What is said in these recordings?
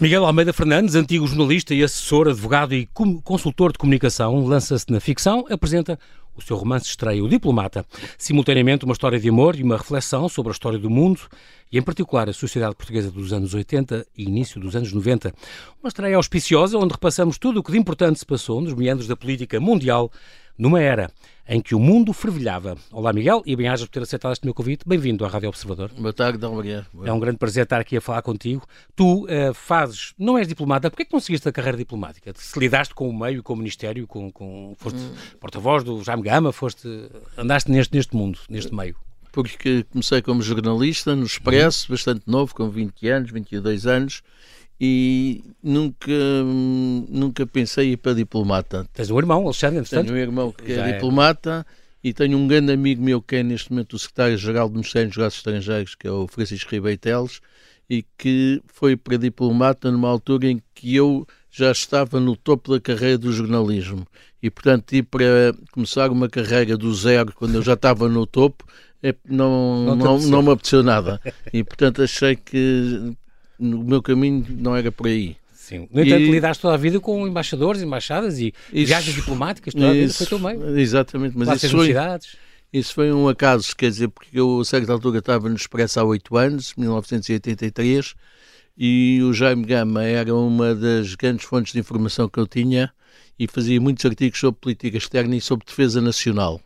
Miguel Almeida Fernandes, antigo jornalista e assessor, advogado e consultor de comunicação, lança-se na ficção, apresenta o seu romance estreia, O Diplomata, simultaneamente uma história de amor e uma reflexão sobre a história do mundo e, em particular, a sociedade portuguesa dos anos 80 e início dos anos 90. Uma estreia auspiciosa onde repassamos tudo o que de importante se passou nos meandros da política mundial numa era em que o mundo fervilhava. Olá, Miguel, e bem-ajas por ter aceitado este meu convite. Bem-vindo à Rádio Observador. Boa tarde, Maria. É um grande prazer estar aqui a falar contigo. Tu uh, fazes, não és diplomata, porquê é que não seguiste a carreira diplomática? Se lidaste com o meio, com o Ministério, com, com foste hum. porta-voz do Jaime Gama, foste, andaste neste, neste mundo, neste meio? Porque comecei como jornalista no Expresso, hum. bastante novo, com 20 anos, 22 anos, e nunca, nunca pensei ir para diplomata. Tens um irmão, Alexandre, entretanto? Tenho um irmão que é, é diplomata e tenho um grande amigo meu que é neste momento o secretário-geral do Ministério dos Negócios Estrangeiros, que é o Francisco Ribeiro Teles, e que foi para diplomata numa altura em que eu já estava no topo da carreira do jornalismo. E, portanto, ir para começar uma carreira do zero, quando eu já estava no topo, é, não, não, não, não, me apeteceu nada. E, portanto, achei que no meu caminho não era por aí. Sim. No entanto, e... lidaste toda a vida com embaixadores, embaixadas e isso, viagens diplomáticas, toda a vida foi teu meio. Exatamente, mas isso foi, isso foi um acaso, quer dizer, porque eu a certa altura estava no Expresso há oito anos, 1983, e o Jaime Gama era uma das grandes fontes de informação que eu tinha e fazia muitos artigos sobre política externa e sobre defesa nacional.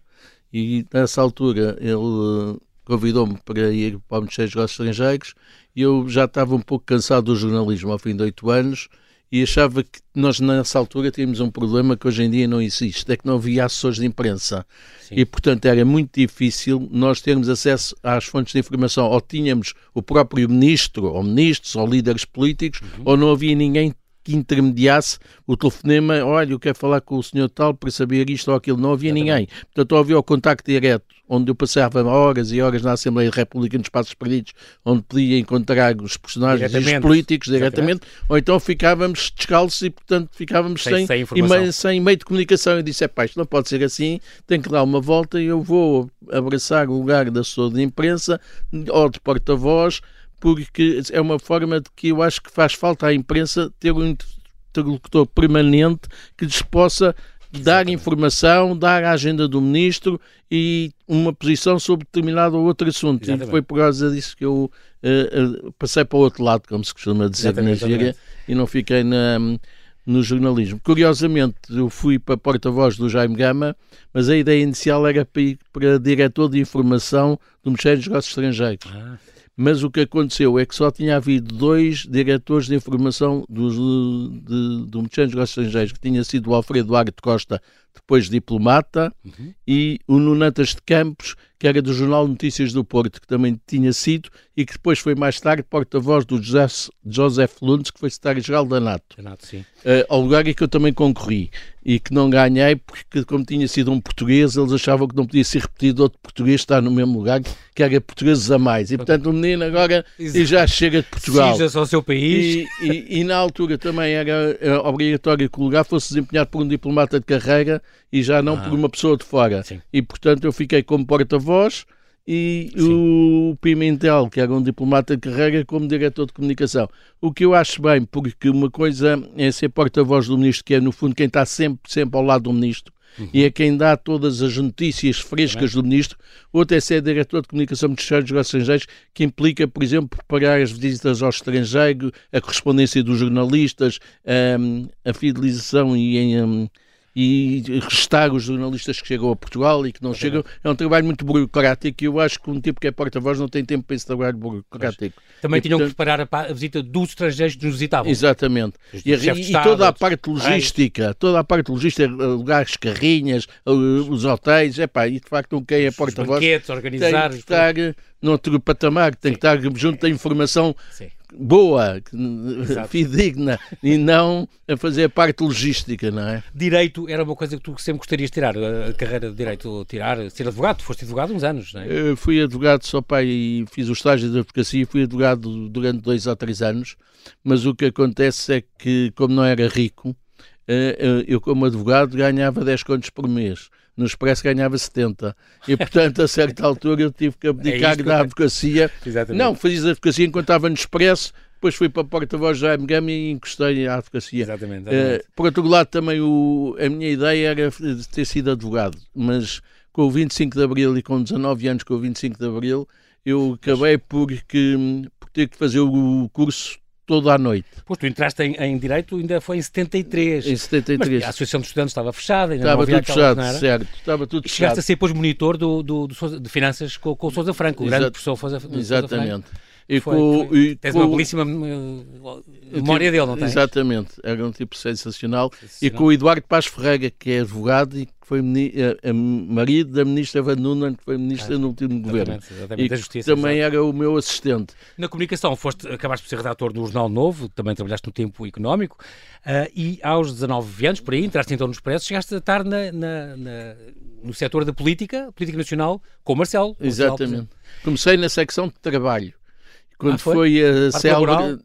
E nessa altura ele convidou-me para ir para o Ministério dos Negócios Estrangeiros eu já estava um pouco cansado do jornalismo ao fim de oito anos e achava que nós nessa altura tínhamos um problema que hoje em dia não existe, é que não havia assessores de imprensa. Sim. E, portanto, era muito difícil nós termos acesso às fontes de informação. Ou tínhamos o próprio ministro, ou ministros, ou líderes políticos, uhum. ou não havia ninguém que intermediasse o telefonema, olha, eu quero falar com o senhor tal para saber isto ou aquilo. Não havia ninguém. Portanto, havia o contacto direto, onde eu passava horas e horas na Assembleia da República, nos espaços perdidos, onde podia encontrar os personagens e os políticos diretamente, Exatamente. ou então ficávamos descalços e, portanto, ficávamos sem, sem, sem, meio, sem meio de comunicação. Eu disse, é pá, isto não pode ser assim, tem que dar uma volta e eu vou abraçar o lugar da assessor de imprensa ou de porta-voz porque é uma forma de que eu acho que faz falta à imprensa ter um interlocutor permanente que lhes possa dar informação, dar a agenda do ministro e uma posição sobre determinado ou outro assunto. Exatamente. E foi por causa disso que eu uh, uh, passei para o outro lado, como se costuma dizer exatamente, na gíria, e não fiquei na, no jornalismo. Curiosamente, eu fui para porta-voz do Jaime Gama, mas a ideia inicial era para ir para diretor de informação do Ministério dos Negócios Estrangeiros. Ah mas o que aconteceu é que só tinha havido dois diretores de informação do, de, do Estrangeiros, que tinha sido o Alfredo Duarte Costa, depois diplomata, uhum. e o Nunatas de Campos, que era do Jornal Notícias do Porto, que também tinha sido, e que depois foi mais tarde porta-voz do José, Joseph Lundes, que foi secretário-geral da NATO. NATO sim. Uh, ao lugar em que eu também concorri e que não ganhei, porque como tinha sido um português, eles achavam que não podia ser repetido outro português estar no mesmo lugar, que era portugueses a mais. E portanto o menino agora e já chega de Portugal. Cija-se ao seu país. E, e, e, na altura também era, era obrigatório que o lugar fosse desempenhado por um diplomata de carreira e já não ah. por uma pessoa de fora. Sim. E portanto eu fiquei como porta-voz e Sim. o Pimentel, que era um diplomata de carreira, como diretor de comunicação. O que eu acho bem, porque uma coisa é ser porta-voz do ministro, que é no fundo quem está sempre, sempre ao lado do ministro, Uhum. e é quem dá todas as notícias frescas do Ministro. Outro é ser diretor de comunicação dos Negócios Estrangeiros, que implica, por exemplo, preparar as visitas ao estrangeiro, a correspondência dos jornalistas, um, a fidelização e um, e restar os jornalistas que chegam a Portugal e que não é chegam. É um trabalho muito burocrático e eu acho que um tipo que é porta-voz não tem tempo para esse trabalho burocrático. Mas também e, tinham portanto... que preparar a, visita dos estrangeiros que nos visitavam. Exatamente. E, e, e, toda a parte logística, toda a parte logística, lugares, carrinhas, os hotéis, é pá, e de facto um quem é porta-voz tem que estar noutro patamar, tem Sim. que estar junto da informação Sim boa, Exato. fidedigna, e não a fazer a parte logística, não é? Direito era uma coisa que tu sempre gostarias de tirar, a carreira de Direito, tirar, ser advogado, tu foste advogado uns anos, não é? Eu fui advogado só pai e fiz o estágio de advocacia e fui advogado durante dois ou três anos, mas o que acontece é que, como não era rico, eu como advogado ganhava 10 contos por mês no Expresso ganhava 70. E, portanto, a certa altura eu tive que abdicar é da advocacia. Exatamente. Não, fazia advocacia enquanto estava no Expresso, depois fui para a porta-voz da AMGAM e encostei à advocacia. Exatamente. exatamente. Uh, por outro lado, também o, a minha ideia era ter sido advogado, mas com o 25 de Abril e com 19 anos com o 25 de Abril, eu acabei por, que, por ter que fazer o curso toda a noite. Pois tu entraste em, em, Direito ainda foi em 73. Em 73. Mas a Associação de Estudantes estava fechada. Ainda estava tudo fechado, certo. Estava tudo fechado. Chegaste a ser depois monitor do, do, do, de Finanças com, com o Sousa Franco, o grande professor Sousa, Exatamente. Sousa Franco. E foi, com, foi, e tens com, uma belíssima uh, memória dele, não tens? Exatamente, era um tipo sensacional. sensacional. E com o Eduardo Paz Ferreira, que é advogado e que foi a, a marido da ministra Van Nunen, que foi ministra ah, no último governo. Exatamente, e justiça, também exatamente. era o meu assistente. Na comunicação, foste, acabaste por ser redator do Jornal Novo, também trabalhaste no tempo económico, uh, e aos 19 anos, por aí, entraste então no Expresso, chegaste a estar na, na, na no setor da política, política nacional, com o Marcelo. Exatamente. Marcelo, Comecei na secção de trabalho quando ah, foi? foi, a, célula,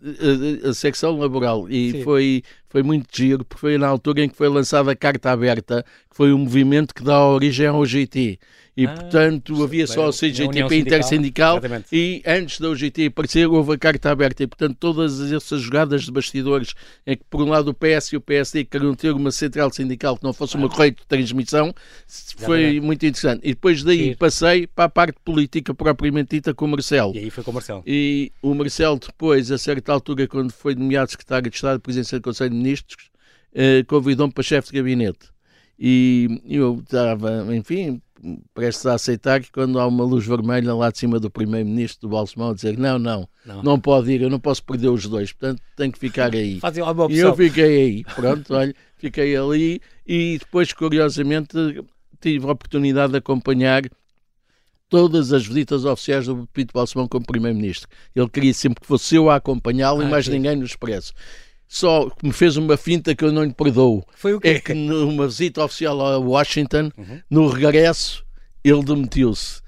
a, a, secção laboral. E foi, foi muito giro, porque foi na altura em que foi lançada a Carta Aberta, que foi um movimento que dá origem ao GT e ah, portanto havia só o CGTP intersindical e antes da UGT aparecer houve a carta aberta e portanto todas essas jogadas de bastidores em que por um lado o PS e o PSD queriam ter uma central sindical que não fosse uma correia de transmissão foi Exatamente. muito interessante. E depois daí Sim. passei para a parte política propriamente dita com o Marcelo. E aí foi com o Marcelo. E o Marcelo depois a certa altura quando foi nomeado secretário de Estado de Presidência do Conselho de Ministros eh, convidou-me para chefe de gabinete. E eu estava, enfim, prestes a aceitar que quando há uma luz vermelha lá de cima do primeiro-ministro do Balsemão dizer não, não, não, não pode ir, eu não posso perder os dois, portanto tenho que ficar aí. Fazem uma opção. E eu fiquei aí, pronto, olha, fiquei ali e depois, curiosamente, tive a oportunidade de acompanhar todas as visitas oficiais do Pito Balsemão como primeiro-ministro. Ele queria sempre que fosse eu a acompanhá-lo ah, e mais sim. ninguém no Expresso só me fez uma finta que eu não lhe perdoo. Foi o quê? É que numa visita oficial a Washington, uhum. no regresso, ele demitiu-se.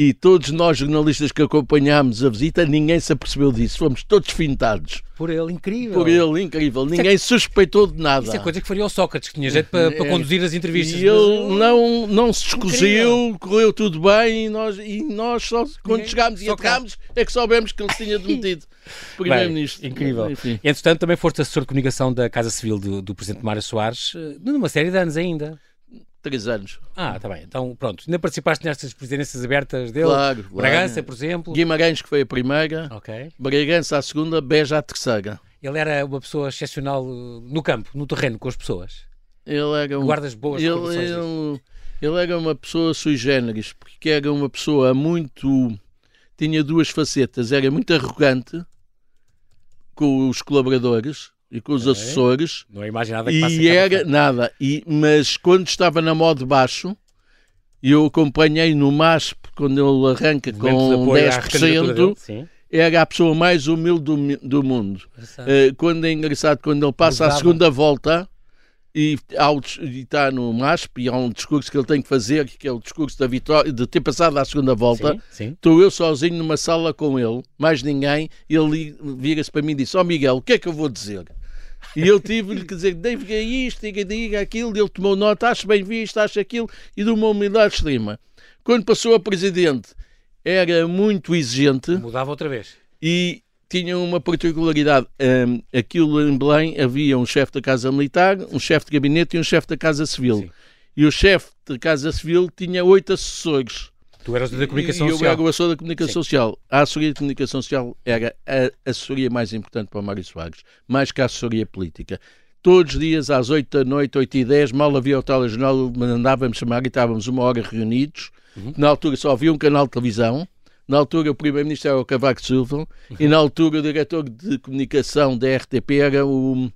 E todos nós, jornalistas que acompanhámos a visita, ninguém se apercebeu disso. Fomos todos fintados. Por ele, incrível. Por ele, incrível. Isso é ninguém é... suspeitou de nada. Isso é coisa que faria o Sócrates, que tinha jeito para, para é. conduzir as entrevistas. E ele não, não se escuseu, correu tudo bem e nós, e nós só, quando ninguém... chegámos e entramos é que soubemos que ele se tinha demitido. Primeiro-Ministro. Incrível. Enfim. Entretanto, também foste assessor de comunicação da Casa Civil do, do Presidente Mário Soares, eh, numa série de anos ainda. Três anos. Ah, está bem. Então, pronto. Ainda participaste nestas presidências abertas dele? Claro. Bragança, claro. por exemplo? Guimarães, que foi a primeira. Ok. Bragança, a segunda. Beja, a terceira. Ele era uma pessoa excepcional uh, no campo, no terreno, com as pessoas? Ele era um... Guardas boas ele, ele, ele era uma pessoa sui generis, porque era uma pessoa muito... Tinha duas facetas. Era muito arrogante com os colaboradores e com os é. assessores. Não é imaginava que E era nada. E, mas quando estava na moda baixo, eu acompanhei no MASP, quando ele arranca com 10%, era a pessoa mais humilde do, do mundo. Uh, quando é engraçado, quando ele passa a segunda volta e, e está no MASP e há um discurso que ele tem que fazer, que é o discurso da vitória, de ter passado à segunda volta, estou eu sozinho numa sala com ele, mais ninguém, e ele vira-se para mim e diz, ó oh, Miguel, o que é que eu vou dizer? E eu tive-lhe que dizer, diga isto, diga, diga aquilo, ele tomou nota, acho bem visto, acho aquilo, e de uma humildade extrema. Quando passou a presidente, era muito exigente. Mudava outra vez. E tinha uma particularidade. Um, aquilo em Belém havia um chefe da Casa Militar, um chefe de gabinete e um chefe da Casa Civil. Sim. E o chefe da Casa Civil tinha oito assessores. Tu eras da comunicação e social. Eu era o assessor da comunicação Sim. social. A assessoria de comunicação social era a assessoria mais importante para o Mário Soares, mais que a assessoria política. Todos os dias, às 8 da noite, 8 e 10, mal havia o telejornal, mandávamos chamar e estávamos uma hora reunidos. Uhum. Na altura só havia um canal de televisão. Na altura o primeiro-ministro era o Cavaco Silva uhum. e na altura o diretor de comunicação da RTP era o,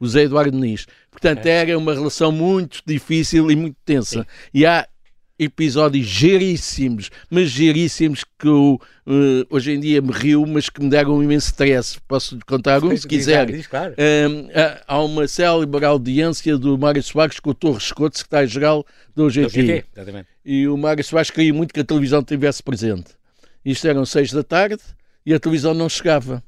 o Zé Eduardo Nis. Portanto, é. era uma relação muito difícil e muito tensa. Sim. E há episódios geríssimos, mas geríssimos que eu, uh, hoje em dia me rio, mas que me deram um imenso stress. Posso contar um, se quiser. Diz, claro. Uh, há uma célebre audiência do Mário Soares com o Torres Escoto, secretário-geral do OGT. E o Mário Soares queria muito que a televisão estivesse presente. Isto eram seis da tarde e a televisão não chegava.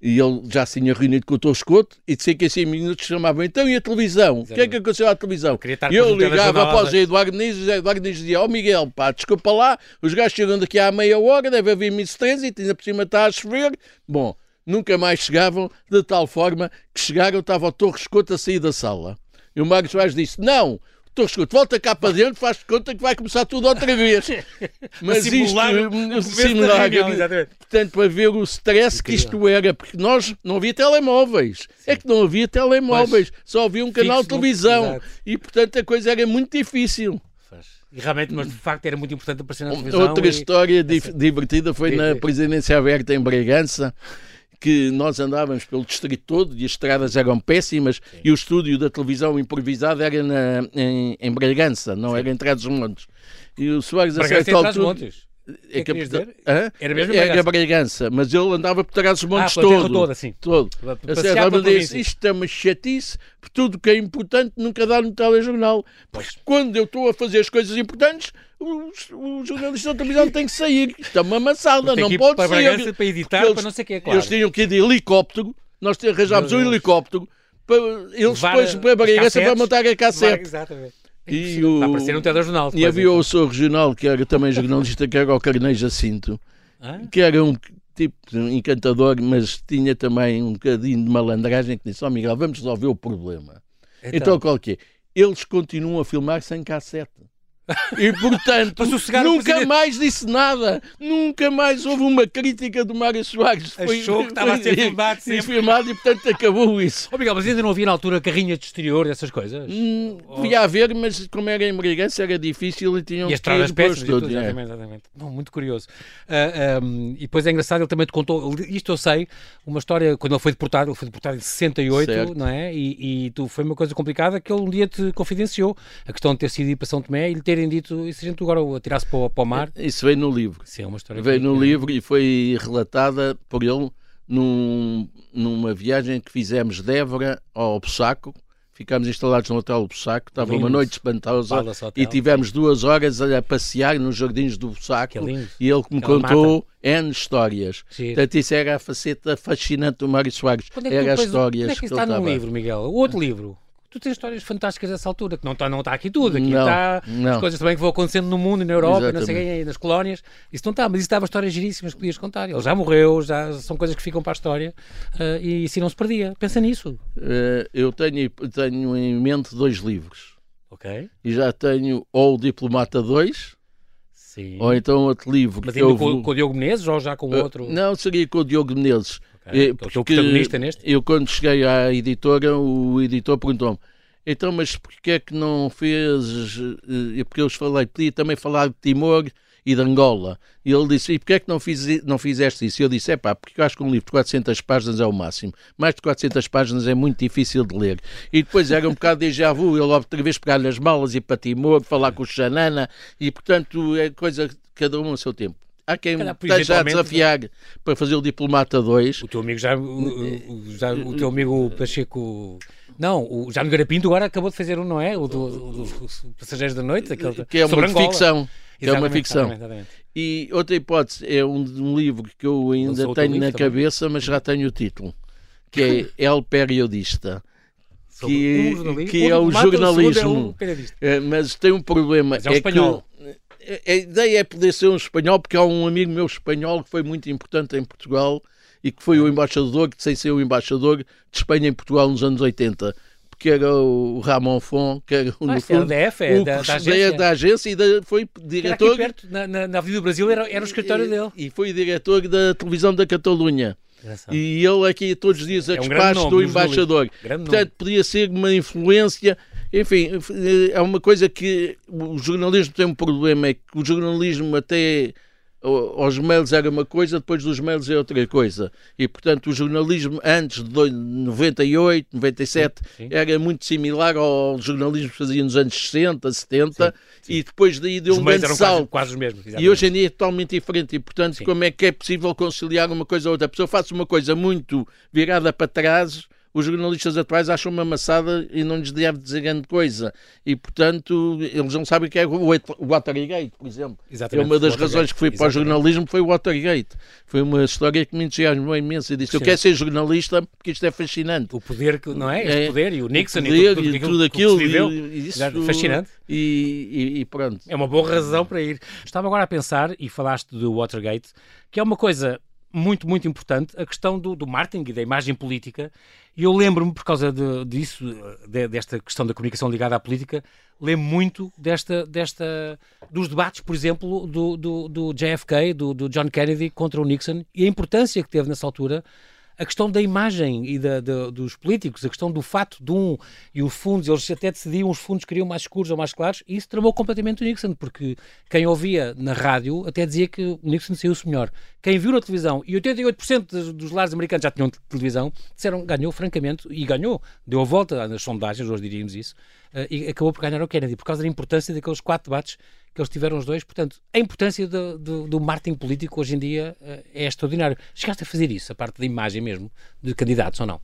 E ele já se tinha reunido com o Toscoto e de 5 a 5 minutos chamavam então e a televisão? O que é que aconteceu à televisão? Eu e eu ligava após o Eduardo Nis e o Eduardo Nis dizia: Ó oh, Miguel, pá, desculpa lá, os gajos chegam daqui à meia hora, deve haver Miss Trânsito, ainda por cima está a chover. Bom, nunca mais chegavam, de tal forma que chegaram, estava o Torres Couto a sair da sala. E o Mário Soares disse: Não, Torres Couto, volta cá para dentro, faz conta que vai começar tudo outra vez. Mas simular, isto, simular, portanto, para ver o stress que isto era, porque nós não havia telemóveis. Sim. É que não havia telemóveis, mas, só havia um canal de televisão. E, portanto, a coisa era muito difícil. E realmente, mas de facto era muito importante aparecer na televisão. Outra e... história divertida foi na presidência aberta em Bragança que nós andávamos pelo distrito todo e as estradas eram péssimas Sim. e o estúdio da televisão improvisada era na, em, em Bragança, não Sim. era em Trás-os-Montes. E o Soares a certa altura... É que, dizer? Era mesmo Era Bragança, mas ele andava por trás dos montes ah, todo. todo, assim. Todo. A certa altura disse, isto é uma chatice, por tudo que é importante nunca dá no telejornal. Pois. quando eu estou a fazer as coisas importantes, o, o jornalista da televisão tem que sair. Isto é uma amassada, não pode para. Bragança para editar, eles, para não sei o que é claro. Eles tinham que ir de helicóptero, nós arranjámos um helicóptero, para, eles Levar depois para Bragança para montar a cassete. Exatamente. E o... Vai aparecer um telejornal. E havia o seu regional, que era também jornalista, que era o Carneiro Jacinto, ah? que era um tipo encantador, mas tinha também um bocadinho de malandragem, que disse, ó oh, Miguel, vamos resolver o problema. Então, então qual que é? Eles continuam a filmar sem cassete. E portanto, nunca mais disse nada. Nunca mais houve uma crítica do Mário Soares. Foi, Achou que estava a ser filmado sempre. filmado e portanto acabou isso. Oh, Miguel, mas ainda não havia na altura carrinha de exterior, essas coisas? Hum, oh. Devia haver, mas como era em Brigança era difícil e tinham e que ir depois tudo. É. Exatamente, exatamente. Não, muito curioso. Uh, ah, um, e depois é engraçado, ele também te contou, isto eu sei, uma história, quando ele foi deportado, ele foi deportado em 68, certo. não é? E, e tu, foi uma coisa complicada que ele um dia te confidenciou, a questão de ter sido ir para São Tomé e lhe terem dito, e se a gente agora atirasse para, para o mar? Isso veio no livro. Sim, é uma história. Veio no livro e foi relatada por ele num, numa viagem que fizemos de Évora ao Bussaco. Ficámos instalados no Hotel Bussaco, estava lindo. uma noite espantosa e tivemos duas horas a passear nos jardins do Bussaco e ele me contou N histórias. Sim. Portanto, isso era a faceta fascinante do Mário Soares. Quando é que era as histórias. Quando é que, que está num livro, Miguel? O outro livro? Tu tens histórias fantásticas dessa altura, que não está não tá aqui tudo, aqui está as coisas também que vão acontecendo no mundo, na Europa, não sei, nas colónias, isso não está, mas isso estava histórias giríssimas que podias contar. Ele já morreu, já são coisas que ficam para a história uh, e se não se perdia. Pensa nisso. Uh, eu tenho, tenho em mente dois livros. Ok. E já tenho ou o Diplomata 2. Sim. Ou então outro livro. Mas ainda com, com o Diogo Menezes ou já com uh, outro? Não, seria com o Diogo Menezes. É, porque, o protagonista neste? Eu, quando cheguei à editora, o editor perguntou-me: então, mas porquê é que não fez? Eh, porque eu falei, podia também falar de Timor e de Angola. E ele disse: e porquê é que não, fiz, não fizeste isso? E eu disse: é pá, porque eu acho que um livro de 400 páginas é o máximo. Mais de 400 páginas é muito difícil de ler. E depois era um bocado de déjà vu, ele outra vez pegar-lhe as malas e ir para Timor, falar com o Xanana, e portanto é coisa, cada um a seu tempo há quem esteja a desafiar para fazer o Diplomata 2. O teu amigo já, o, já, o teu amigo Pacheco. Não, o Jaime Garapinto agora acabou de fazer um, não é? O dos do, Passageiros da Noite, aquele que é uma ficção. Que é uma ficção. Exatamente, exatamente. E outra hipótese é um, um, livro que eu ainda tenho na cabeça, mas já tenho o título, que é El Periodista que, um que é o jornalismo. É, mas tem um problema. Mas é, é espanhol. Que a ideia é poder ser um espanhol, porque há um amigo meu espanhol que foi muito importante em Portugal e que foi o embaixador, que sem ser o embaixador de Espanha em Portugal nos anos 80 que era o Ramon Fon, que era ah, no fundo, DF, é, o da, da, agência. da agência e da, foi diretor. Era perto, na, na, na Avenida do Brasil, era, era o escritório e, dele. E foi diretor da televisão da Catalunha. E ele aqui todos os dias a é despacho do embaixador. Portanto, podia ser uma influência enfim, é uma coisa que o jornalismo tem um problema, é que o jornalismo até aos mails era uma coisa, depois dos mails é outra coisa. E, portanto, o jornalismo antes de 98, 97, sim, sim. era muito similar ao jornalismo que fazia nos anos 60, 70, sim, e depois daí deu os um grande salto. Quase, quase os mesmos. E hoje em dia é totalmente diferente. E, portanto, como é que é possível conciliar uma coisa ou outra? A pessoa faz uma coisa muito virada para trás os jornalistas atuais acham uma amassada e não lhes deve dizer grande coisa. E, portanto, eles não sabem o que é o Watergate, por exemplo. Exatamente, é uma das razões que fui para o jornalismo foi o Watergate. Foi uma história que me entusiasmou imenso. Eu disse, eu quero ser jornalista porque isto é fascinante. O poder, não é? Este é, poder e o Nixon o poder, e, tudo, e tudo aquilo. E, isso, fascinante. E, e, pronto. É uma boa razão para ir. Estava agora a pensar, e falaste do Watergate, que é uma coisa muito, muito importante, a questão do, do marketing e da imagem política. E eu lembro-me, por causa de, disso, de, desta questão da comunicação ligada à política, lembro muito desta, desta, dos debates, por exemplo, do, do, do JFK, do, do John Kennedy contra o Nixon e a importância que teve nessa altura a questão da imagem e da, da, dos políticos, a questão do fato de um e os fundos, eles até decidiam os fundos queriam mais escuros ou mais claros, e isso tramou completamente o Nixon, porque quem ouvia na rádio até dizia que o Nixon saiu-se melhor. Quem viu na televisão, e 88% dos lares americanos já tinham televisão, disseram ganhou francamente, e ganhou, deu a volta nas sondagens, hoje diríamos isso, eh, e acabou por ganhar o Kennedy, por causa da importância daqueles quatro debates que eles tiveram os dois. Portanto, a importância do, do, do marketing político hoje em dia uh, é extraordinário. Chegaste a fazer isso, a parte da imagem mesmo, de candidatos ou não?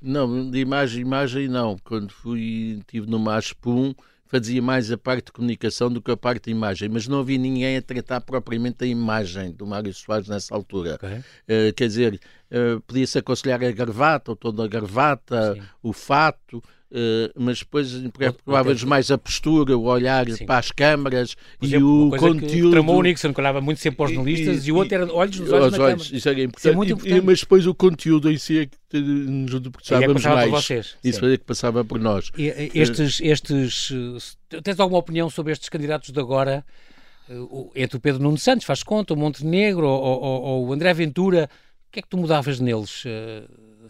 Não, de imagem, imagem não. Quando fui, estive no MASPUM, fazia mais a parte de comunicação do que a parte de imagem, mas não havia ninguém a tratar propriamente da imagem do Mário Soares nessa altura. Okay. Uh, quer dizer, uh, podia-se aconselhar a gravata, ou toda a gravata, Sim. o fato, Uh, mas depois provávamos mais a postura, o olhar Sim. para as câmaras e o conteúdo. tramou o Nixon, que olhava muito sempre aos jornalistas, e, e, o outro era olhos nos olhos, olhos Isso era importante. Isso é muito importante. E, mas depois o conteúdo em si é que nos debruçávamos é mais. Vocês, isso é que passava por nós. E, estes, estes, tens alguma opinião sobre estes candidatos de agora? Entre o Pedro Nuno Santos, faz conta, o Montenegro ou, ou, ou o André Ventura, que é que tu mudavas neles?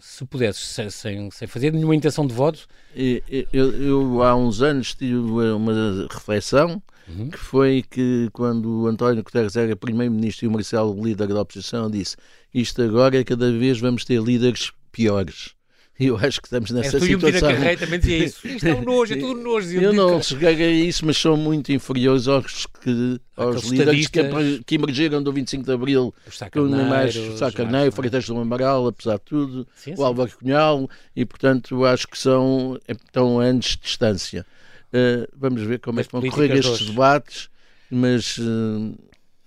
se pudesses, sem, sem fazer nenhuma intenção de voto? Eu, eu, eu há uns anos tive uma reflexão uhum. que foi que quando o António Guterres era primeiro-ministro e o Marcelo líder da oposição disse isto agora é cada vez vamos ter líderes piores. Eu acho que estamos nessa é, tu situação. Tu Carreira também dizia isso. Isto é um nojo, é tudo nojo. Eu não cheguei a isso, mas são muito inferiores aos, que, aos líderes que, que, emergiram do 25 de Abril. Com mais o Sá Carneiro, o Freitas do Amaral, apesar de tudo, sim, sim. o Álvaro Cunhal, e portanto acho que são, estão anos de distância. Uh, vamos ver como é que vão correr estes debates, mas... Uh,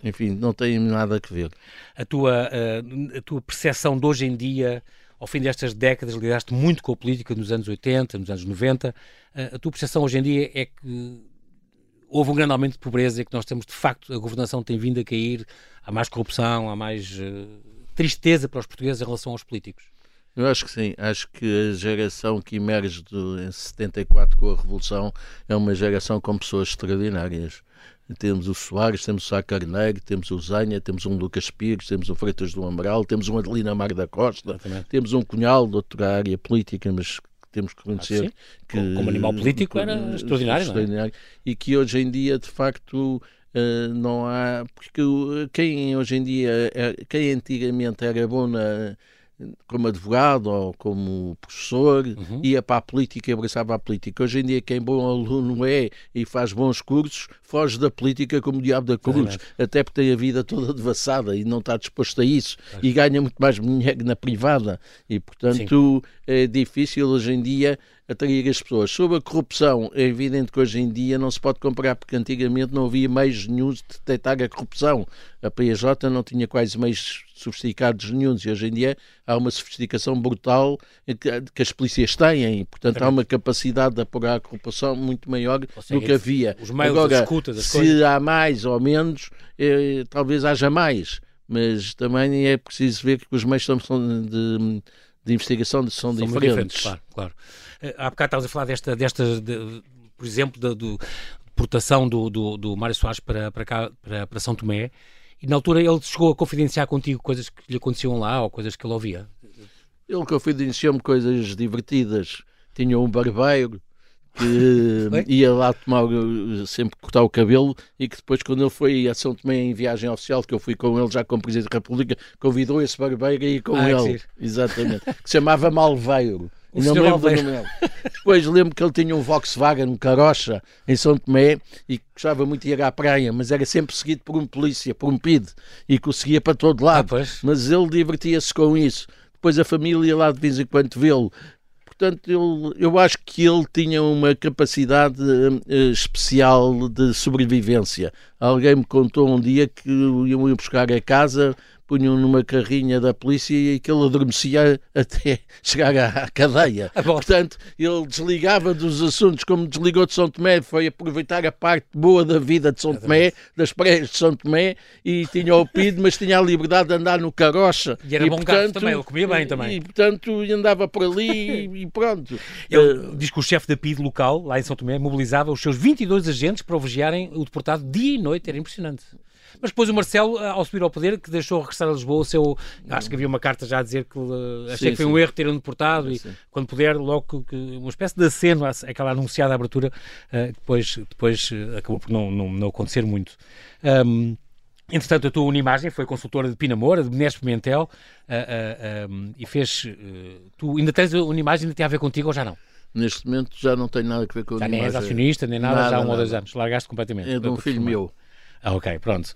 enfim, não tem nada a ver. A tua, uh, a tua percepção de hoje em dia ao fim destas décadas lidaste muito com a política nos anos 80, nos anos 90. A tua percepção hoje em dia é que houve um grande aumento de pobreza e que nós temos, de facto, a governação tem vindo a cair, há mais corrupção, há mais uh, tristeza para os portugueses em relação aos políticos. Eu acho que sim. Acho que a geração que emerge do, em 74 com a Revolução é uma geração com pessoas extraordinárias. Temos o Soares, temos o Sá Carneiro, temos o Zanha, temos um Lucas Pires, temos o Freitas do Amaral, temos um Adelina Mar da Costa, Exatamente. temos um Cunhal de outra área política, mas temos que reconhecer ah, que. Como animal político era extraordinário, extraordinário é? E que hoje em dia, de facto. Uh, não há porque quem hoje em dia é, quem antigamente era bom na, como advogado ou como professor, uhum. ia para a política e abraçava a política. Hoje em dia, quem bom aluno é e faz bons cursos, foge da política como o diabo da cruz, até porque tem a vida toda devassada e não está disposto a isso e ganha muito mais dinheiro na privada. E, portanto, Sim. é difícil hoje em dia atrair as pessoas. Sobre a corrupção, é evidente que hoje em dia não se pode comparar, porque antigamente não havia meios nenhum de detectar a corrupção. A PJ não tinha quase meios sofisticados nenhum e hoje em dia há uma sofisticação brutal que, que as polícias têm e, portanto, há uma capacidade de apurar a corrupção muito maior seja, do que havia. Os meios Agora, escuta se coisas. há mais ou menos, eh, talvez haja mais, mas também é preciso ver que os meios são de, de investigação são, são diferentes. diferentes. Claro, claro. Eh, há bocado estavas a falar desta, desta de, por exemplo, da do, portação do, do, do Mário Soares para, para, cá, para, para São Tomé, e na altura ele chegou a confidenciar contigo coisas que lhe aconteciam lá ou coisas que ele ouvia? Ele confidenciou-me coisas divertidas. Tinha um barbeiro que ia lá tomar, sempre cortar o cabelo e que depois, quando ele foi a São Tomé em viagem oficial, que eu fui com ele já como Presidente da República, convidou esse barbeiro a ir com ah, ele. Exatamente. que se chamava Malveiro. O não lembro do nome Depois lembro que ele tinha um Volkswagen, um carocha, em São Tomé, e gostava muito de ir à praia, mas era sempre seguido por um polícia, por um PID, e conseguia para todo lado. Ah, mas ele divertia-se com isso. Depois a família lá de vez em quando vê-lo portanto, eu, eu acho que ele tinha uma capacidade uh, especial de sobrevivência. Alguém me contou um dia que iam buscar a casa punham numa carrinha da polícia e aquele adormecia até chegar à, cadeia. Ah, Portanto, ele desligava dos assuntos, como desligou de São Tomé, foi aproveitar a parte boa da vida de São Tomé, das praias de São Tomé, e tinha o PID, mas tinha a liberdade de andar no carocha. E era e, bom portanto, também, ele comia bem também. E, portanto, andava por ali e, e pronto. Ele uh, diz que o chefe da PID local, lá em São Tomé, mobilizava os seus 22 agentes para o vigiarem o deportado dia e noite, era impressionante. Mas depois o Marcelo, eh, ao subir ao poder, que deixou regressar a Lisboa o seu. Acho que havia uma carta já a dizer que uh, achei sim, que foi sim. um erro ter deportado sim. e quando puder, logo que, uma espécie de aceno, aquela anunciada abertura, uh, depois, depois acabou por não, não, não acontecer muito. Um, Entretanto, a tua Unimagem foi consultora de Pinamor, de Menezes Pimentel, uh, uh, um, e fez. Uh, tu ainda tens a Unimagem, ainda tem a ver contigo ou já não? Neste momento já não tem nada a ver com a Já nem és acionista, nem nada, nada já há um nada. ou dois anos. Largaste completamente. É de um filho meu. Ah, ok, pronto.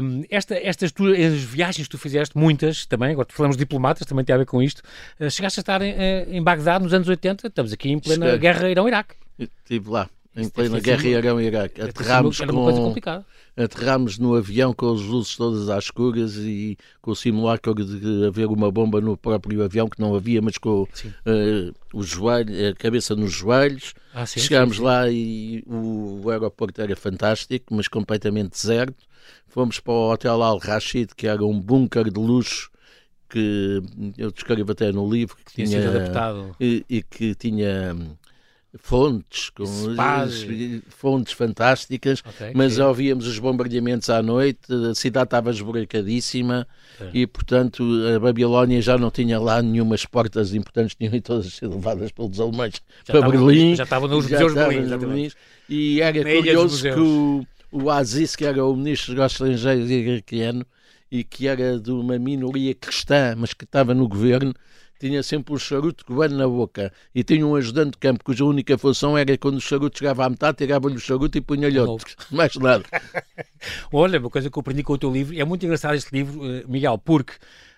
Um, esta, estas viagens que tu fizeste, muitas também, agora falamos de diplomatas, também tem a ver com isto. Uh, chegaste a estar em, eh, em Bagdá nos anos 80, estamos aqui em plena Cheguei. guerra Irão-Iraque. Estive lá, em plena guerra Irão-Iraque. Aterramos com... Uma coisa complicada aterramos no avião com as luzes todas às escuras e com o simulacro de haver uma bomba no próprio avião, que não havia, mas com uh, o joelho, a cabeça nos joelhos. Ah, sim, Chegámos sim, sim. lá e o, aeroporto era fantástico, mas completamente deserto. Fomos para o Hotel Al Rashid, que era um bunker de luxo que eu descrevo até no livro que tinha, tinha e, e, que tinha fontes, com fontes fantásticas, okay, mas ouvíamos os bombardeamentos à noite, a cidade estava esburacadíssima é. e, portanto, a Babilónia já não tinha lá nenhumas portas importantes, tinham todas sido levadas pelos alemães já para Berlim. Já estavam nos museus de Berlim, Berlim. E era Na curioso que o, o Aziz, que era o ministro dos Estrangeiros iraquiano, e que era de uma minoria cristã, mas que estava no governo, tinha sempre um charuto cubano na boca e tinha um ajudante de campo cuja única função era quando o charuto chegava à metade, tirava-lhe o charuto e punha-lhe outro. Mais nada. Olha, uma coisa que eu aprendi com o teu livro, é muito engraçado este livro, eh, Miguel, porque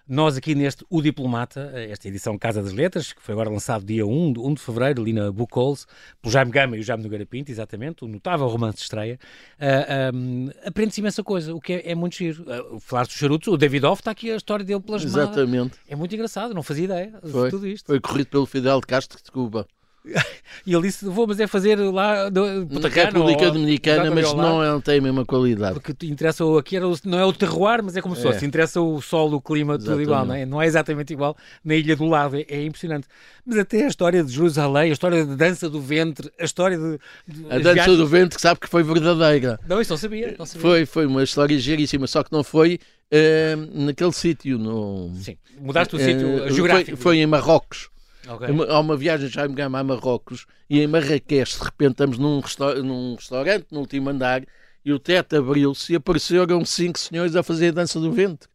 nós aqui neste O Diplomata, esta edição Casa das Letras, que foi agora lançado dia 1, 1 de fevereiro, ali na Buchholz, pelo Jaime Gama e o Jaime Nogueira Pinto, exatamente, o notável romance de estreia, uh, ah, um, aprende-se imensa coisa, o que é, é muito giro. Uh, Falaste dos charutos, o David Off está aqui a história dele plasmada. Exatamente. É muito engraçado, não fazia ideia foi, de tudo isto. Foi corrido pelo Fidel de Castro de Cuba. E ele disse: Vou, mas é fazer lá do, na República Dominicana, mas não, é, não tem a mesma qualidade. Porque te interessa aqui era, não é o terroir, mas é como se fosse. É. Interessa o solo, o clima, exatamente. tudo igual, não é? Não é exatamente igual na ilha do lado, é, é, impressionante. Mas até a história de Jerusalém, a história da dança do ventre, a história de. de a dança viagens... do ventre, que sabe que foi verdadeira. Não, isso não sabia, não sabia. Foi, foi uma história giríssima, só que não foi. Uh, naquele sítio, no... Sim, mudaste o uh, sítio geográfico. Foi, foi em Marrocos. Okay. Há uma viagem já me a Marrocos e em Marrakech, de repente, estamos num, resta num restaurante no último andar e o teto abriu-se e apareceram cinco senhores a fazer a dança do vento.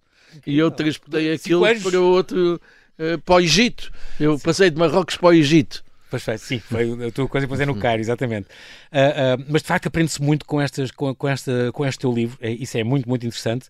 E eu transportei aquilo para outro, uh, para o Egito. Eu passei de Marrocos para o Egito. Perfeito, sim, foi a tua coisa depois é no Cairo, exatamente. Uh, uh, mas de facto aprende-se muito com, estas, com, com, esta, com este teu livro, é, isso é muito, muito interessante.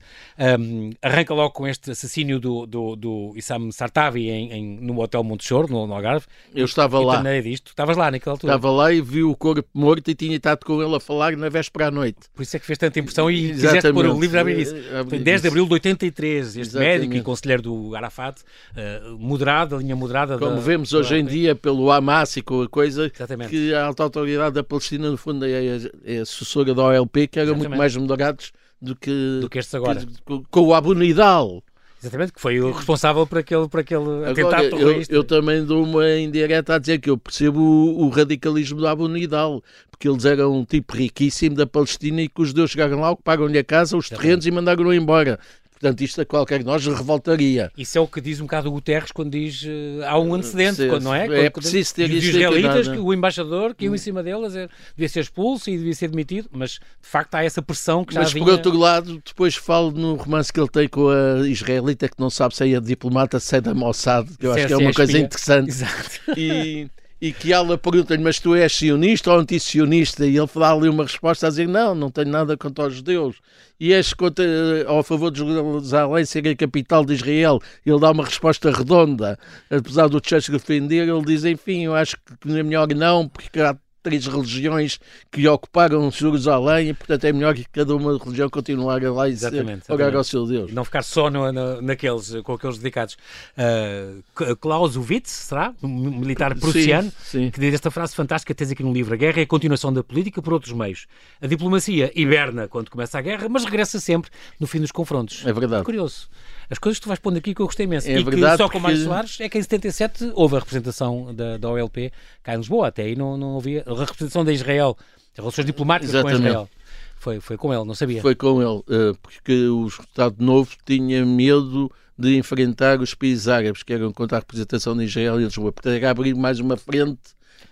Um, arranca logo com este assassínio do, do, do Issam Sartavi em, em, no Hotel Montechor, no, no Algarve. Eu estava e, lá. E disto. Estavas lá naquela altura. Estava lá e vi o corpo morto e tinha estado com ele a falar na véspera à noite. Por isso é que fez tanta impressão e Exatamente. quiseste pôr o livro a abrir isso. Foi 10 de abril de 83, este Exatamente. médico e conselheiro do Arafat, uh, moderado, a linha moderada. Como da, vemos hoje em dia pelo Hamas com a coisa, Exatamente. que a alta autoridade da Palestina, no fundo, é é, é assessora da OLP, que eram muito mais moderados do que, do que estes agora. Que, com o Abu Nidal. Exatamente, que foi o responsável por aquele, por aquele Agora, atentado terrorista. Eu, eu, também dou uma indireta a dizer que eu percebo o, o, radicalismo do Abu Nidal, porque eles eram um tipo riquíssimo da Palestina e que os judeus chegaram lá, ocuparam-lhe a casa, os terrenos e mandaram-no embora. Portanto, isto a qualquer de nós revoltaria. Isso é o que diz um bocado o Guterres quando diz uh, há um antecedente, quando, não é? É preciso ter isso. Os israelitas, que o embaixador caiu hum. em cima dele a dizer devia ser expulso e devia ser demitido, mas de facto há essa pressão que já Mas vinha... por outro lado, depois falo no romance que ele tem com a israelita que não sabe se é diplomata, se é da Mossad, que eu se acho é, que é uma é coisa interessante. Exato. E e que ela pergunta-lhe, mas tu és sionista ou anti-sionista? E ele dá ali uma resposta a dizer, não, não tenho nada contra os judeus. E és contra, eh, ao favor de Jerusalém ser a capital de Israel? Ele dá uma resposta redonda. Apesar do Churchill defender, ele diz, enfim, eu acho que é melhor não, porque há três religiões que ocuparam Jerusalém e, portanto, é melhor que cada uma religião continuar lá e exatamente, orar ao seu Deus. Não ficar só no, no, naqueles, com aqueles dedicados. Uh, Clausewitz, será? Um militar prussiano, sim, sim. que diz esta frase fantástica que tens aqui no livro. A guerra é a continuação da política por outros meios. A diplomacia hiberna quando começa a guerra, mas regressa sempre no fim dos confrontos. É verdade. É curioso as coisas que tu vais pondo aqui que eu gostei imenso. É e verdade, que só com porque... Mário Soares é que em 77 houve a representação da, da OLP cá em Lisboa. Até aí não, não havia. A representação de Israel, as relações diplomáticas Exatamente. com Israel. Foi, foi com ele, não sabia. Foi com ele, eh, porque o Estado Novo tinha medo de enfrentar os países árabes que eram contra a representação de Israel em Lisboa. Portanto, era abrir mais uma frente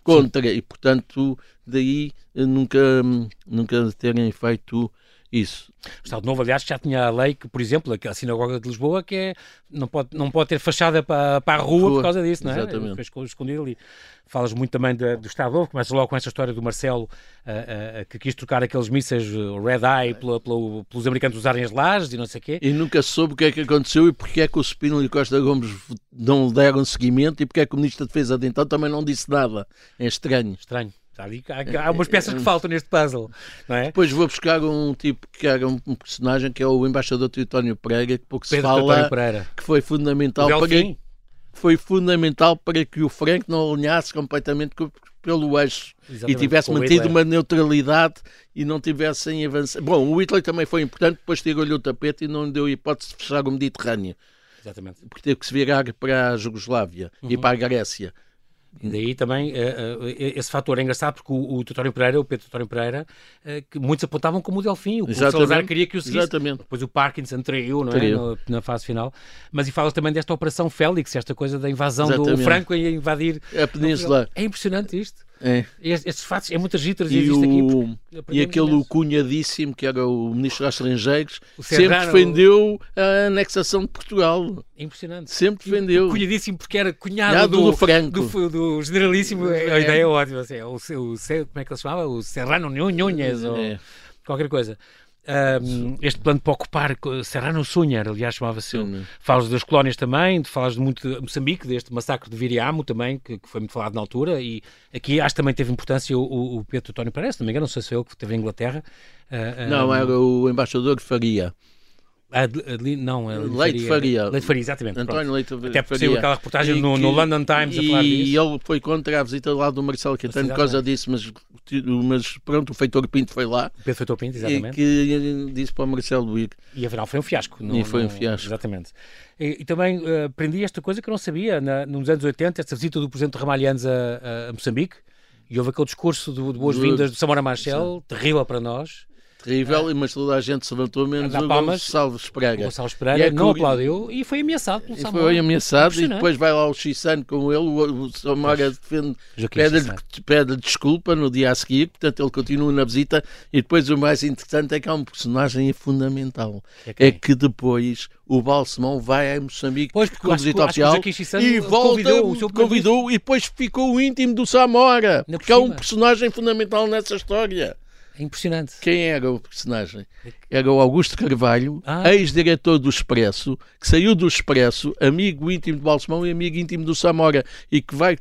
contra Sim. e, portanto, daí eh, nunca, nunca terem feito isso. O Estado Novo, aliás, já tinha a lei que, por exemplo, a Sinagoga de Lisboa, que é, não, pode, não pode ter fachada para, para a rua, rua, por causa disso, não é? Exatamente. Foi escondido ali. Falas muito também de, do Estado Novo, começa logo com essa história do Marcelo, uh, uh, que quis trocar aqueles mísseis Red Eye pela, pela, pelos americanos usarem as lajes e não sei o quê. E nunca soube o que é que aconteceu e porque é que o Spínola e Costa Gomes não deram seguimento e porque é que o Ministro da Defesa de então também não disse nada. É estranho. Estranho. Há, há umas peças que faltam neste puzzle, não é? Depois vou buscar um tipo que era um, personagem que é o embaixador Teotónio Pereira, que pouco Pedro se fala, que foi fundamental para foi fundamental para que o Franco não alinhasse completamente pelo eixo Exatamente, e tivesse mantido uma neutralidade e não tivessem avançado. Bom, o Hitler também foi importante, depois tirou-lhe o tapete e não deu hipótese de fechar o Mediterrâneo. Exatamente. Porque teve que se virar para a Jugoslávia uhum. e para a Grécia. E daí também uh, uh, esse fator é engraçado porque o, o Tutório Pereira, o Pedro Tutório Pereira, uh, que muitos apontavam como o Delfim, o que o Salazar queria que o seguisse. Exatamente. Depois o Parkinson traiu, não é? No, na fase final. Mas e falas também desta Operação Félix, esta coisa da invasão Exatamente. do Franco a invadir a Península. É impressionante isto. É. Estes fatos, é muitas gitas e, o, e aquele cunhadíssimo que era o Ministro dos Estrangeiros sempre defendeu a anexação de Portugal. Impressionante. Sempre defendeu. O cunhadíssimo porque era cunhado do, do, Franco. Do, do generalíssimo. É. A ideia é ótima. Assim, o, o, como é que ele se chamava? O Serrano Núñez é. ou qualquer coisa um, este plano para ocupar Serrano Sunhar, aliás, chamava-se. Falas das colónias também, falas de muito de Moçambique, deste massacre de Viriamo também, que, que, foi muito falado na altura, e aqui acho que também teve importância o, o Pedro António Parece, também não sei se foi ele que esteve em Inglaterra. Uh, não, um, era o embaixador Faria. De, não, é Leite Faria. Leite Faria, exatamente. António Leite Faria. Até porque saiu aquela reportagem e, no, no, London Times e, a falar disso. E ele foi contra a visita lá do Marcelo Caetano por causa disso, mas, mas pronto, o Feitor Pinto foi lá. Pedro Feitor Pinto, exatamente. E que disse para o Marcelo Luís. E afinal foi um fiasco. e foi um fiasco. Exatamente. E, e também uh, aprendi esta coisa que eu não sabia, na, nos anos 80, esta visita do Presidente Ramalhantes a, a, Moçambique, e houve aquele discurso de, de boas-vindas do Samora Machel, terrível para nós. Terrível, é. mas toda a gente se levantou, menos o Gonçalo Espraga. O Gonçalo Espraga é não aplaudiu e foi ameaçado pelo Samora. Foi ameaçado e depois vai lá o Chissano com ele, o, o Samora defende, pede, pede desculpa no dia a seguir, portanto ele continua na visita e depois o mais interessante é que há um personagem fundamental. É, é que depois o Balsemão vai a Moçambique pois, com visita oficial e volta, convidou, convidou e depois ficou o íntimo do Samora, porque há um personagem fundamental nessa história. É impressionante. Quem era o personagem? Era o Augusto Carvalho, ah. ex-diretor do Expresso, que saiu do Expresso, amigo íntimo de Balsemão e amigo íntimo do Samora, e que vai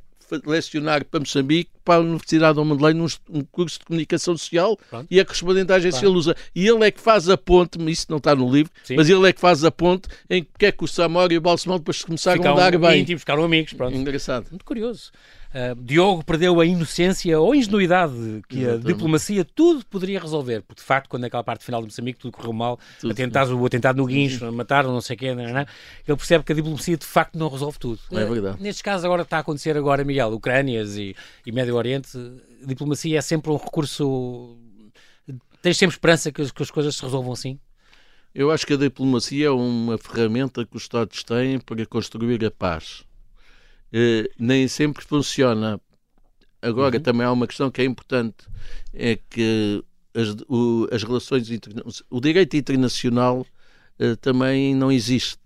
lecionar para Moçambique, para a Universidade de Madeleine, um, curso de comunicação social Pronto. e é correspondente à agência Pronto. Lusa. E ele é que faz a ponte, isso não está no livro, Sim. mas ele é que faz a ponte em que é que o Samora e o Balsemão depois começaram ficaram a dar bem. Íntimos, ficaram amigos. Pronto. Engraçado. Muito curioso. Uh, Diogo perdeu a inocência ou a ingenuidade que Exatamente. a diplomacia tudo poderia resolver, porque de facto, quando naquela parte final de Moçambique tudo correu mal, tudo. Atentados, o atentado no Guincho, mataram, não sei o quê, não, não, ele percebe que a diplomacia de facto não resolve tudo. É verdade. Nestes casos agora está a acontecer agora, Miguel, Ucrânias e, e Médio Oriente, diplomacia é sempre um recurso. Tens sempre esperança que, que as coisas se resolvam assim? Eu acho que a diplomacia é uma ferramenta que os Estados têm para construir a paz eh, nem sempre funciona. Agora, uhum. também há uma questão que é importante: é que as, o, as relações o direito internacional uh, também não existe.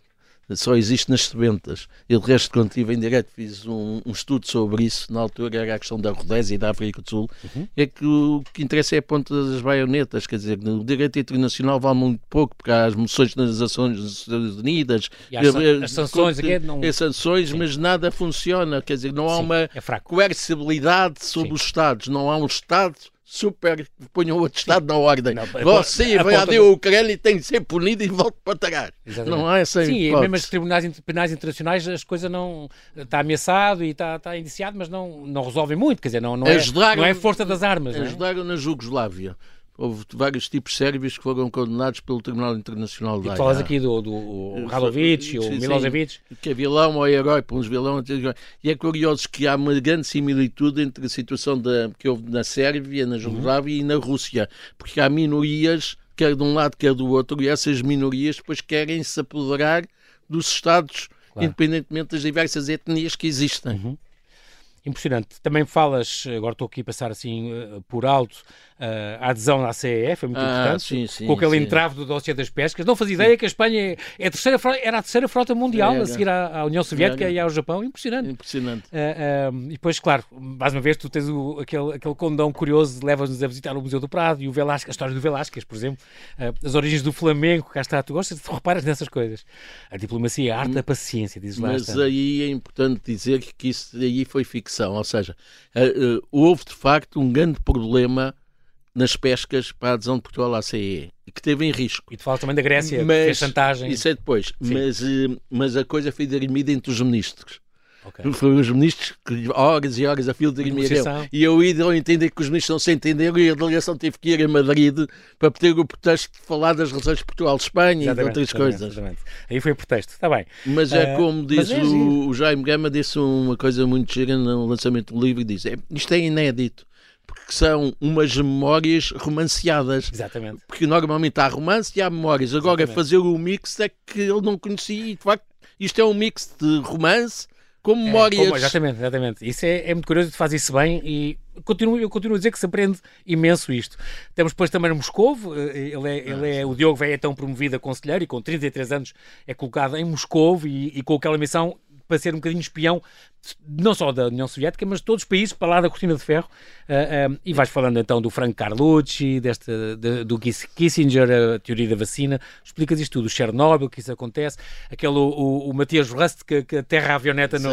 Só existe nas sementas. Eu, de resto, quando estive em direto, fiz um, um, estudo sobre isso. Na altura era a questão da Rodésia e da África do Sul. Uhum. É que o que interessa é a ponta das baionetas. Quer dizer, no direito internacional vale muito pouco, porque há as moções das Nações Unidas. E as, as sanções, aqui não... As sanções, Sim. mas nada funciona. Quer dizer, não há Sim, uma é coercibilidade sobre Sim. os Estados. Não há um Estado super ponham o Estado na ordem. Não, Você vai a o Ucrânia e tem de ser punido e volta para trás. Exatamente. Não há essa Sim, hipótese. mesmo os tribunais penais internacionais as coisas não... Está ameaçado e está, está indiciado, mas não, não resolvem muito. Quer dizer, não, não, é, não é força das armas. Ajudaram é? na Jugoslávia houve vários tipos sérvios que foram condenados pelo Tribunal Internacional da Haia. E falas aqui do, do Radovic, o Milosevic. Que é vilão ou herói, para uns vilão. E é curioso que há uma grande similitude entre a situação da, que houve na Sérvia, na Jugoslávia uhum. e na Rússia, porque há minorias, quer de um lado, quer do outro, e essas minorias depois querem se apoderar dos Estados, claro. independentemente das diversas etnias que existem. Uhum. Impressionante. Também falas, agora estou aqui a passar assim uh, por alto, a adesão à CEE, foi muito ah, importante, sim, sim, com aquele sim. entrave do dossiê das pescas. Não fazia ideia que a Espanha é, é a terceira, era a terceira frota mundial a seguir à, à União Soviética e ao Japão. Impressionante. Impressionante. Uh, e depois, claro, mais uma vez, tu tens o, aquele, aquele condão curioso, levas-nos a visitar o Museu do Prado e o Velásquez, a história do Velásquez, por exemplo, as origens do flamenco, cá está. Tu gostas, tu reparas nessas coisas. A diplomacia é a arte da paciência, dizes lá. Mas aí é importante dizer que isso aí foi ficção, ou seja, uh, uh, houve de facto um grande problema nas pescas para a adesão de Portugal à CE, que teve em risco. E tu falas também da Grécia, mas, que fez chantagem. Isso é depois, mas, uh, mas a coisa foi dirimida entre os ministros. Okay. Foram os ministros que horas e horas a fio de E eu ia entender que os ministros não se entenderam e a delegação teve que ir a Madrid para ter o pretexto de falar das relações de Portugal-Espanha e de outras exatamente, coisas. Exatamente. Aí foi o pretexto, está bem. Mas é uh, como disse é o, o, Jaime Gama, disse uma coisa muito gira no lançamento do livro e disse: é, isto é inédito porque são umas memórias romanceadas. Exatamente. Porque normalmente há romance e há memórias. Agora, Exatamente. fazer o mix é que ele não conhecia e, de facto, isto é um mix de romance com memórias. É, como, exatamente, exatamente. Isso é, é muito curioso, tu faz isso bem e continuo, eu continuo a dizer que se aprende imenso isto. Temos depois também o Moscovo, eh, ele é, ele é, o Diogo é tão promovido a conselheiro e com 33 anos é colocado em Moscovo e, e com aquela missão para ser um bocadinho espião não só da União Soviética, mas de todos os países para lá da cortina de ferro. Uh, uh, e vais falando então do Frank Carlucci, desta, de, do Kissinger, a teoria da vacina. Explicas isto tudo, o Chernobyl, que isso acontece, aquele, o, o Matias Rust, que, que aterra a avioneta no,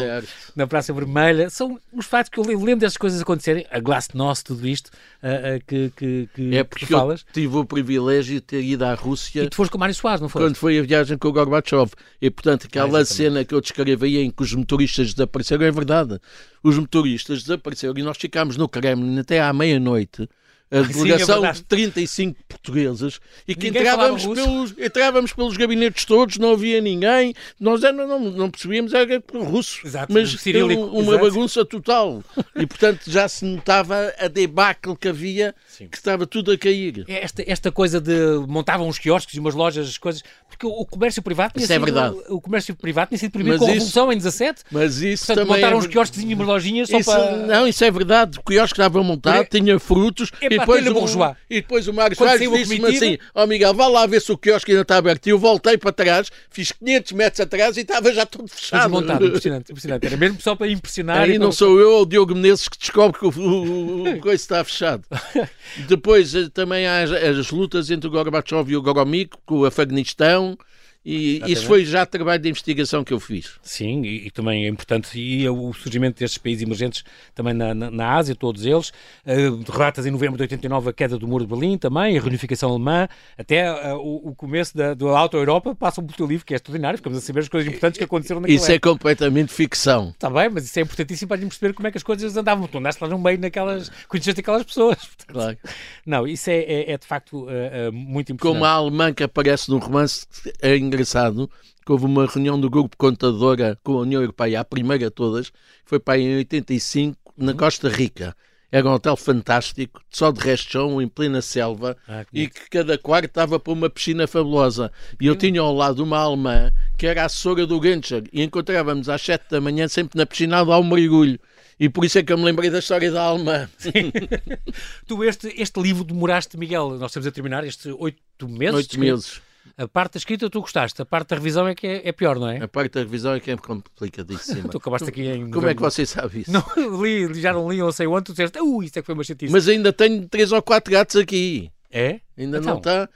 na Praça Vermelha. São os fatos que eu lembro dessas coisas acontecerem. A Glasnost, tudo isto uh, que, que, que, É porque que falas. tive o privilégio de ter ido à Rússia. E tu foste com o Mário Soares, não foi? Quando foi a viagem com o Gorbachev. E portanto, aquela ah, cena que eu descrevi aí em que os motoristas desapareceram é verdade. Os motoristas desapareceram e nós ficámos no Kremlin até à meia-noite a delegação Sim, é de 35 portugueses e que entrávamos pelos, entrávamos pelos gabinetes todos, não havia ninguém, nós não, não, não percebíamos, era russo, Exato, mas um, uma Exato. bagunça total. E portanto já se notava a debacle que havia, Sim. que estava tudo a cair. É esta, esta coisa de montavam uns quiosques e umas lojas, as coisas, porque o, comércio privado tinha isso é sido, é verdade. o comércio privado tinha sido proibido com a Revolução em 17. Mas isso portanto, também montaram é... uns quiosques e umas lojinhas só isso, para... Não, isso é verdade. O quiosque estava montado, tinha frutos, depois, o, e depois o Mário Soares disse-me assim: Ó oh Miguel, vá lá ver se o quiosque ainda está aberto. E eu voltei para trás, fiz 500 metros atrás e estava já todo fechado. Desmontado, impressionante, impressionante. Era mesmo só para impressionar. Aí não sou eu ou o Diogo Menezes que descobre que o, o, o coisa está fechado. depois eh, também há as, as, lutas entre o Gorbachev e o Goromik, com o Afeganistão. E isso foi já trabalho de investigação que eu fiz. Sim, e, e, também é importante, e o surgimento destes países emergentes também na, na, na Ásia, todos eles. Uh, relatas em novembro de 89 a queda do Muro de Berlim também, a reunificação alemã, até uh, o, o, começo da, do Auto-Europa passa um teu livro, que é extraordinário, ficamos a saber as coisas importantes que aconteceram naquela Isso é completamente ficção. Está bem, mas isso é importantíssimo para a gente perceber como é que as coisas andavam. Tu andaste lá no meio naquelas, conheceste aquelas pessoas. Portanto, claro. Não, isso é, é, é de facto uh, muito importante. Como a alemã que aparece no romance, é engraçado que houve uma reunião do grupo contadora com a União Europeia, a primeira de todas, foi para em 85, na Costa Rica. Era um hotel fantástico, só de resto chão, em plena selva, ah, que e que cada quarto estava para uma piscina fabulosa. E eu tinha ao lado uma alemã que era a assessora do Genscher, e encontrávamos às 7 da manhã sempre na piscina a dar um mergulho. E por isso é que eu me lembrei da história da Alma. tu, este, este livro demoraste, Miguel, nós estamos a terminar, estes oito meses. Oito meses. A parte da escrita tu gostaste, a parte da revisão é que é, é pior, não é? A parte da revisão é que é complicadíssima. tu acabaste aqui em. Como é que você sabe isso? Não, li, já não li, não sei onde, tu disseste, uh, isso é que foi uma chatice. Mas ainda tenho três ou quatro gatos aqui. É? Ainda então. não está.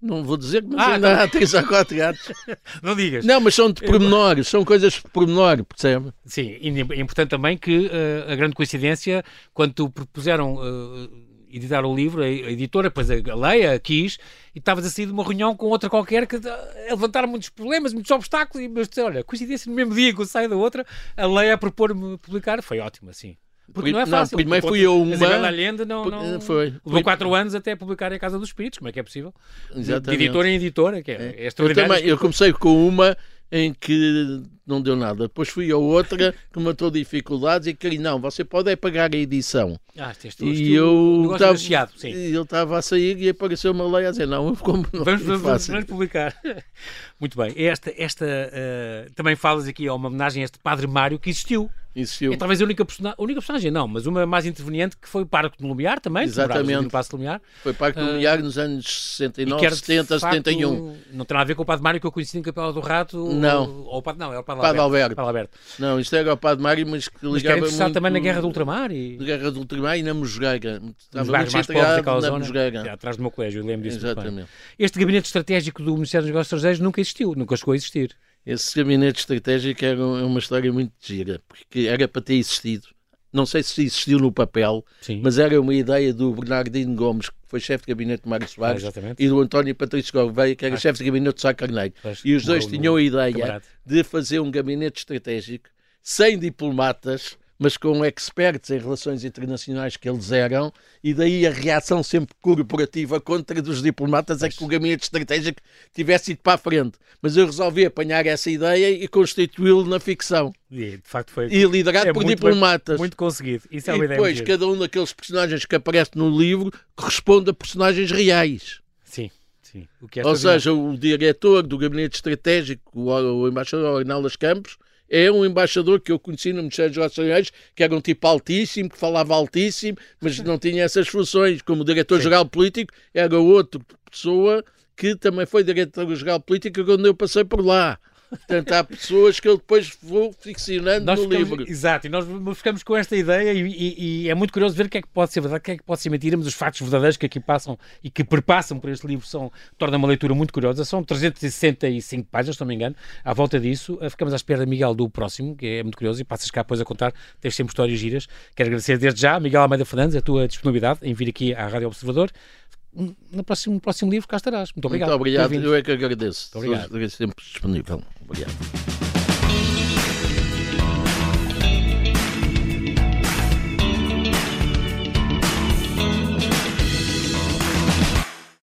Não vou dizer, mas ah, ainda então... há três ou quatro gatos. não digas. Não, mas são de pormenores, são coisas de pormenor, percebe? Sim, e é importante também que uh, a grande coincidência, quando tu propuseram uh, editar o livro, a editora, depois a Leia quis, e estavas a sair de uma reunião com outra qualquer que uh, levantaram muitos problemas, muitos obstáculos, e mas olha, coincidência no mesmo dia que eu saio da outra, a Leia a propor-me publicar, foi ótimo assim. Porque não é fácil. Não, primeiro fui eu uma... Isabel Allende não, não... Foi. Levou quatro anos até publicar a Casa dos Espíritos. Como é que é possível? Exatamente. De editora em editora, que é, é. é extraordinário. Eu, também, eu comecei com uma em que não deu nada. Depois fui a outra que matou dificuldades e que não, você pode é pagar a edição. Ah, este e eu estava, sim. ele estava a sair e apareceu uma lei a dizer não, como não vamos, vamos, vamos, publicar. Muito bem. Esta, esta uh, também falas aqui, é uma homenagem a este Padre Mário que existiu. Existiu. É talvez a única, persona... a única personagem, não, mas uma mais interveniente que foi o Parque de Lumiar também. Exatamente. No Passo de Lumiar. Foi Parque de uh, Lumiar nos anos 69, 70, facto, 71. Não tem nada a ver com o Padre Mário que eu conheci em Capela do Rato. Não. Ou, ou, não, é o Padre, Padre Alberto. Alberto. Alberto. Não, isto era o Padre Mário, mas que ligava mas muito... também na Guerra do Ultramar. E... Na Guerra do Ultramar e na Mosgueira. Mais pobres daquela zona. Mosgueira. Atrás do meu colégio, eu lembro disso. Exatamente. Este gabinete estratégico do Ministério dos Negócios Estrangeiros nunca existiu, nunca chegou a existir. Esse gabinete estratégico era uma história muito gira, porque era para ter existido. Não sei se existiu no papel, Sim. mas era uma ideia do Bernardino Gomes, que foi chefe de gabinete de Mário Soares, ah, e do António Patrício Gouveia, que era ah. chefe de gabinete de Sá Carneiro. Pois, e os dois tinham a ideia camarada. de fazer um gabinete estratégico sem diplomatas mas com experts em relações internacionais que eles eram, e daí a reação sempre corporativa contra dos diplomatas é que o gabinete estratégico tivesse ido para a frente. Mas eu resolvi apanhar essa ideia e constituí-lo na ficção. E, de facto foi. E liderado é por diplomatas. Bem, muito conseguido. Isso é uma e depois, cada um daqueles personagens que aparece no livro corresponde a personagens reais. Sim. Sim. É Ou seja, o diretor do gabinete estratégico, o, o embaixador Arnaldo Campos, é um embaixador que eu conheci no Ministério dos Estrangeiros, que era um tipo altíssimo, que falava altíssimo, mas não tinha essas funções. Como diretor-geral político, era outra pessoa que também foi diretor-geral político quando eu passei por lá. Portanto, há pessoas que eu depois vou ficcionando nós no ficamos, livro. Exato, e nós ficamos com esta ideia e, e, e, é muito curioso ver o que é que pode ser verdade, o que é que pode ser mentira, mas os fatos verdadeiros que aqui passam e que perpassam por este livro são, torna uma leitura muito curiosa. São 365 páginas, se não me engano, à volta disso. Eh, ficamos à espera, Miguel, do próximo, que é muito curioso, e passas cá depois a contar, tens sempre histórias giras. Quero agradecer desde já, Miguel Almeida Fernandes, a tua disponibilidade em vir aqui à Rádio Observador no próximo, no próximo livro cá estarás. Muito obrigado. Muito obrigado, eu é que agradeço. Muito obrigado. Estou sempre disponível. Obrigado.